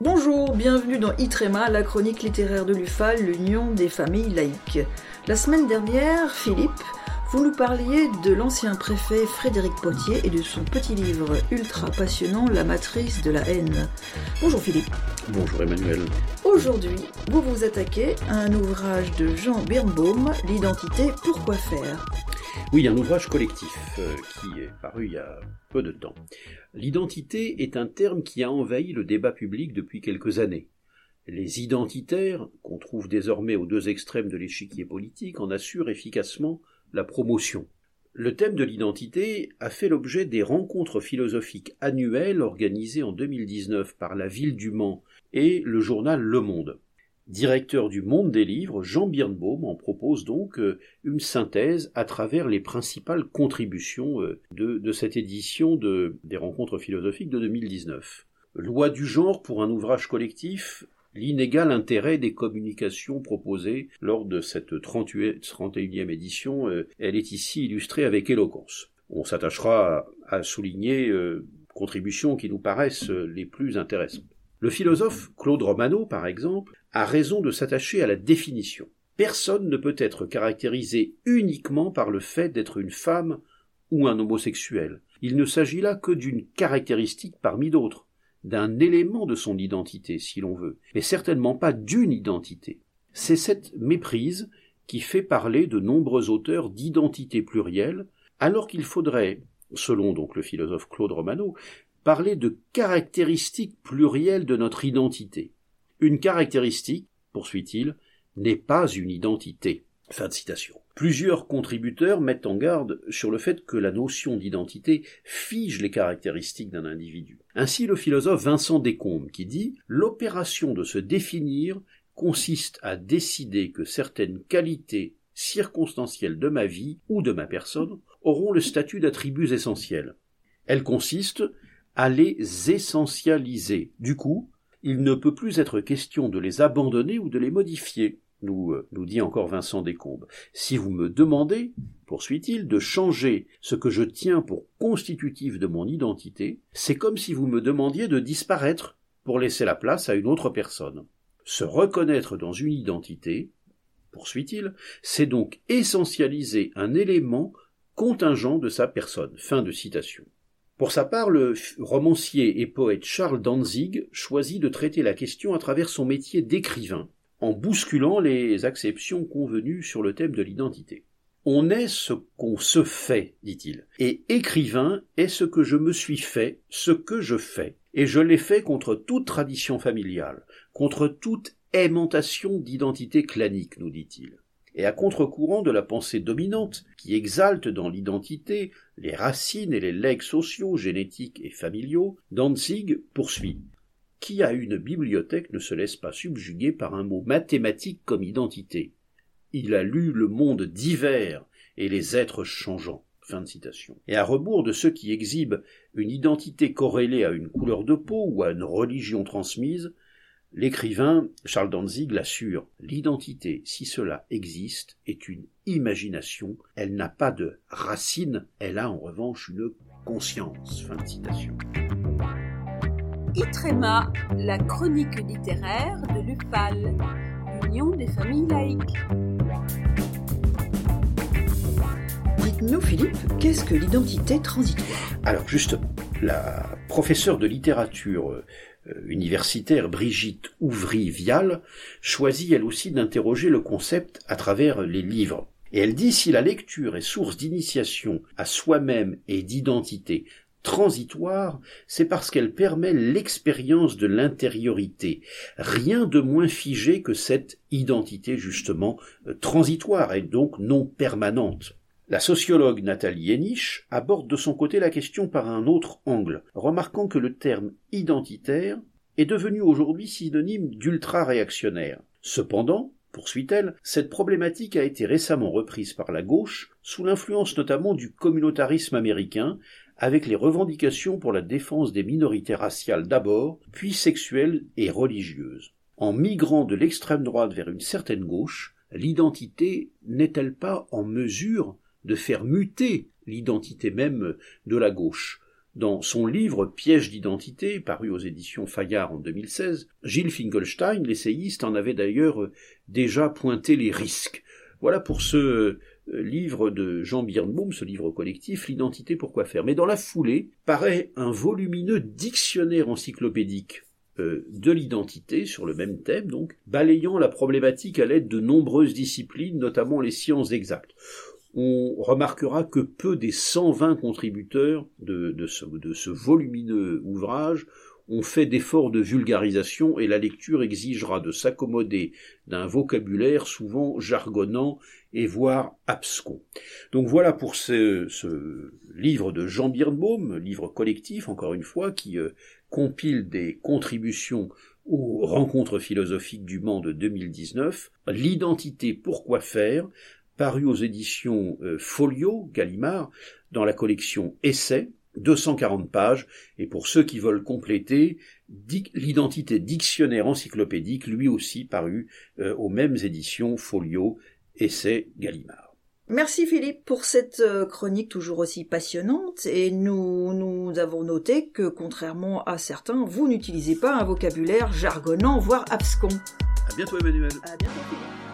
Bonjour, bienvenue dans ITREMA, la chronique littéraire de l'UFAL, l'Union des familles laïques. La semaine dernière, Philippe, vous nous parliez de l'ancien préfet Frédéric Potier et de son petit livre ultra passionnant La matrice de la haine. Bonjour Philippe. Bonjour Emmanuel. Aujourd'hui, vous vous attaquez à un ouvrage de Jean Birnbaum, L'identité, pourquoi faire? Oui, un ouvrage collectif euh, qui est paru il y a peu de temps. L'identité est un terme qui a envahi le débat public depuis quelques années. Les identitaires, qu'on trouve désormais aux deux extrêmes de l'échiquier politique, en assurent efficacement la promotion. Le thème de l'identité a fait l'objet des rencontres philosophiques annuelles organisées en 2019 par la ville du Mans et le journal Le Monde. Directeur du Monde des livres, Jean Birnbaum en propose donc euh, une synthèse à travers les principales contributions euh, de, cette édition des rencontres philosophiques de 2019. Loi du genre pour un ouvrage collectif, l'inégal intérêt des communications proposées lors de cette 31e édition, euh, elle est ici illustrée avec éloquence. On s'attachera à, souligner contributions qui nous paraissent les plus intéressantes. Le philosophe Claude Romano, par exemple, a raison de s'attacher à la définition. Personne ne peut être caractérisé uniquement par le fait d'être une femme ou un homosexuel. Il ne s'agit là que d'une caractéristique parmi d'autres, d'un élément de son identité, si l'on veut, mais certainement pas d'une identité. C'est cette méprise qui fait parler de nombreux auteurs d'identité plurielle, alors qu'il faudrait, selon donc le philosophe Claude Romano, parler de caractéristiques plurielles de notre identité. Une caractéristique, poursuit-il, n'est pas une identité. Fin de citation. Plusieurs contributeurs mettent en garde sur le fait que la notion d'identité fige les caractéristiques d'un individu. Ainsi le philosophe Vincent Descombes qui dit L'opération de se définir consiste à décider que certaines qualités circonstancielles de ma vie ou de ma personne auront le statut d'attributs essentiels. Elle consiste à les essentialiser. Du coup, il ne peut plus être question de les abandonner ou de les modifier, nous, euh, nous dit encore Vincent Descombes. Si vous me demandez, poursuit-il, de changer ce que je tiens pour constitutif de mon identité, c'est comme si vous me demandiez de disparaître pour laisser la place à une autre personne. Se reconnaître dans une identité, poursuit-il, c'est donc essentialiser un élément contingent de sa personne. Fin de citation. Pour sa part, le romancier et poète Charles Danzig choisit de traiter la question à travers son métier d'écrivain, en bousculant les acceptions convenues sur le thème de l'identité. On est ce qu'on se fait, dit-il, et écrivain est ce que je me suis fait, ce que je fais, et je l'ai fait contre toute tradition familiale, contre toute aimantation d'identité clanique, nous dit-il et à contre-courant de la pensée dominante qui exalte dans l'identité les racines et les legs sociaux, génétiques et familiaux, Danzig poursuit. Qui a une bibliothèque ne se laisse pas subjuguer par un mot mathématique comme identité. Il a lu le monde divers et les êtres changeants. Et à rebours de ceux qui exhibent une identité corrélée à une couleur de peau ou à une religion transmise, L'écrivain Charles Danzig l'assure, l'identité, si cela existe, est une imagination, elle n'a pas de racine, elle a en revanche une conscience. Fin de citation. Itrema, la chronique littéraire de l'UFAL, l'Union des familles laïques. Dites-nous, Philippe, qu'est-ce que l'identité transitoire? Alors justement, la professeure de littérature universitaire Brigitte Ouvry-Vial choisit elle aussi d'interroger le concept à travers les livres. Et elle dit si la lecture est source d'initiation à soi-même et d'identité transitoire, c'est parce qu'elle permet l'expérience de l'intériorité, rien de moins figé que cette identité justement euh, transitoire et donc non permanente. La sociologue Nathalie Henich aborde de son côté la question par un autre angle, remarquant que le terme identitaire est devenu aujourd'hui synonyme d'ultra-réactionnaire. Cependant, poursuit-elle, cette problématique a été récemment reprise par la gauche, sous l'influence notamment du communautarisme américain, avec les revendications pour la défense des minorités raciales d'abord, puis sexuelles et religieuses. En migrant de l'extrême droite vers une certaine gauche, l'identité n'est-elle pas en mesure de faire muter l'identité même de la gauche. Dans son livre Piège d'identité, paru aux éditions Fayard en 2016, Gilles Finkelstein, l'essayiste, en avait d'ailleurs déjà pointé les risques. Voilà pour ce euh, livre de Jean Birnbaum, ce livre collectif, L'identité pourquoi faire? Mais dans la foulée, paraît un volumineux dictionnaire encyclopédique euh, de l'identité sur le même thème, donc, balayant la problématique à l'aide de nombreuses disciplines, notamment les sciences exactes. On remarquera que peu des 120 contributeurs de, ce, volumineux ouvrage ont fait d'efforts de vulgarisation et la lecture exigera de s'accommoder d'un vocabulaire souvent jargonnant et voire abscon. Donc voilà pour ce, ce livre de Jean Birnbaum, livre collectif encore une fois, qui euh, compile des contributions aux rencontres philosophiques du Mans de 2019, L'identité pourquoi faire, paru aux éditions euh, Folio, Gallimard, dans la collection Essais, 240 pages, et pour ceux qui veulent compléter, l'identité dictionnaire encyclopédique, lui aussi paru euh, aux mêmes éditions Folio, Essai Gallimard. Merci Philippe pour cette euh, chronique toujours aussi passionnante et nous, nous avons noté que contrairement à certains, vous n'utilisez pas un vocabulaire jargonnant voire abscon. À bientôt Emmanuel. À bientôt Philippe.